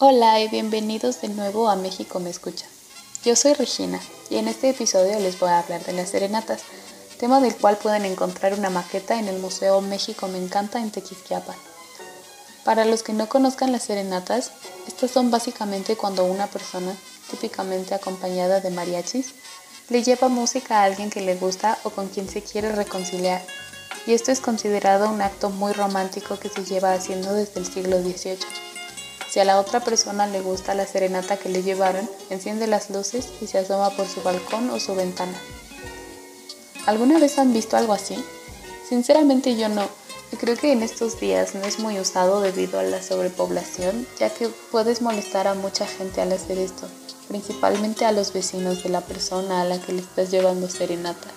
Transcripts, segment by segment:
Hola y bienvenidos de nuevo a México Me Escucha. Yo soy Regina y en este episodio les voy a hablar de las serenatas, tema del cual pueden encontrar una maqueta en el Museo México Me Encanta en Tequisquiapan. Para los que no conozcan las serenatas, estas son básicamente cuando una persona, típicamente acompañada de mariachis, le lleva música a alguien que le gusta o con quien se quiere reconciliar, y esto es considerado un acto muy romántico que se lleva haciendo desde el siglo XVIII. Si a la otra persona le gusta la serenata que le llevaron, enciende las luces y se asoma por su balcón o su ventana. ¿Alguna vez han visto algo así? Sinceramente yo no, creo que en estos días no es muy usado debido a la sobrepoblación, ya que puedes molestar a mucha gente al hacer esto, principalmente a los vecinos de la persona a la que le estás llevando serenata.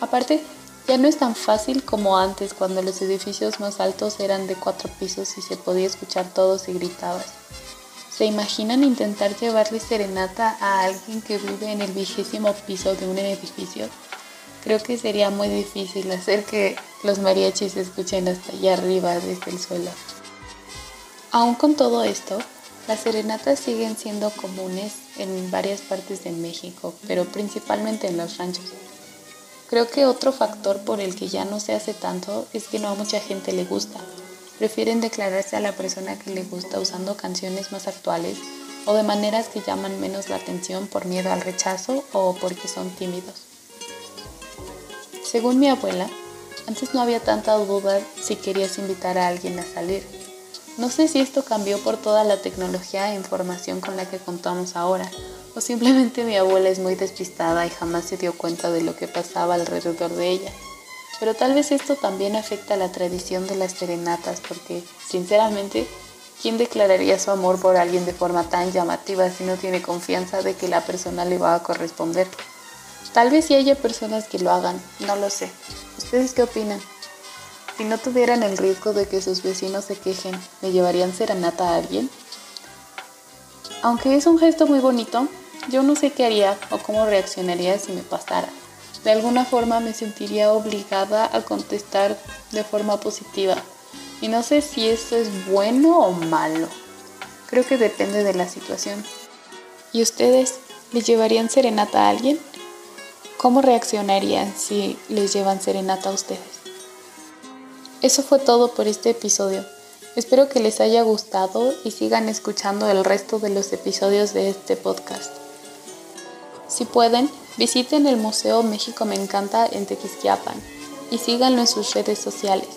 Aparte, ya no es tan fácil como antes cuando los edificios más altos eran de cuatro pisos y se podía escuchar todo si gritabas. ¿Se imaginan intentar llevarle serenata a alguien que vive en el vigésimo piso de un edificio? Creo que sería muy difícil hacer que los mariachis se escuchen hasta allá arriba desde el suelo. Aún con todo esto, las serenatas siguen siendo comunes en varias partes de México, pero principalmente en los ranchos. Creo que otro factor por el que ya no se hace tanto es que no a mucha gente le gusta. Prefieren declararse a la persona que le gusta usando canciones más actuales o de maneras que llaman menos la atención por miedo al rechazo o porque son tímidos. Según mi abuela, antes no había tanta duda si querías invitar a alguien a salir. No sé si esto cambió por toda la tecnología e información con la que contamos ahora, o simplemente mi abuela es muy despistada y jamás se dio cuenta de lo que pasaba alrededor de ella. Pero tal vez esto también afecta a la tradición de las serenatas porque, sinceramente, ¿quién declararía su amor por alguien de forma tan llamativa si no tiene confianza de que la persona le va a corresponder? Tal vez sí haya personas que lo hagan, no lo sé. ¿Ustedes qué opinan? Si no tuvieran el riesgo de que sus vecinos se quejen, ¿le llevarían serenata a alguien? Aunque es un gesto muy bonito, yo no sé qué haría o cómo reaccionaría si me pasara. De alguna forma me sentiría obligada a contestar de forma positiva. Y no sé si eso es bueno o malo. Creo que depende de la situación. ¿Y ustedes les llevarían serenata a alguien? ¿Cómo reaccionarían si les llevan serenata a ustedes? Eso fue todo por este episodio. Espero que les haya gustado y sigan escuchando el resto de los episodios de este podcast. Si pueden, visiten el Museo México Me Encanta en Tequisquiapan y síganlo en sus redes sociales.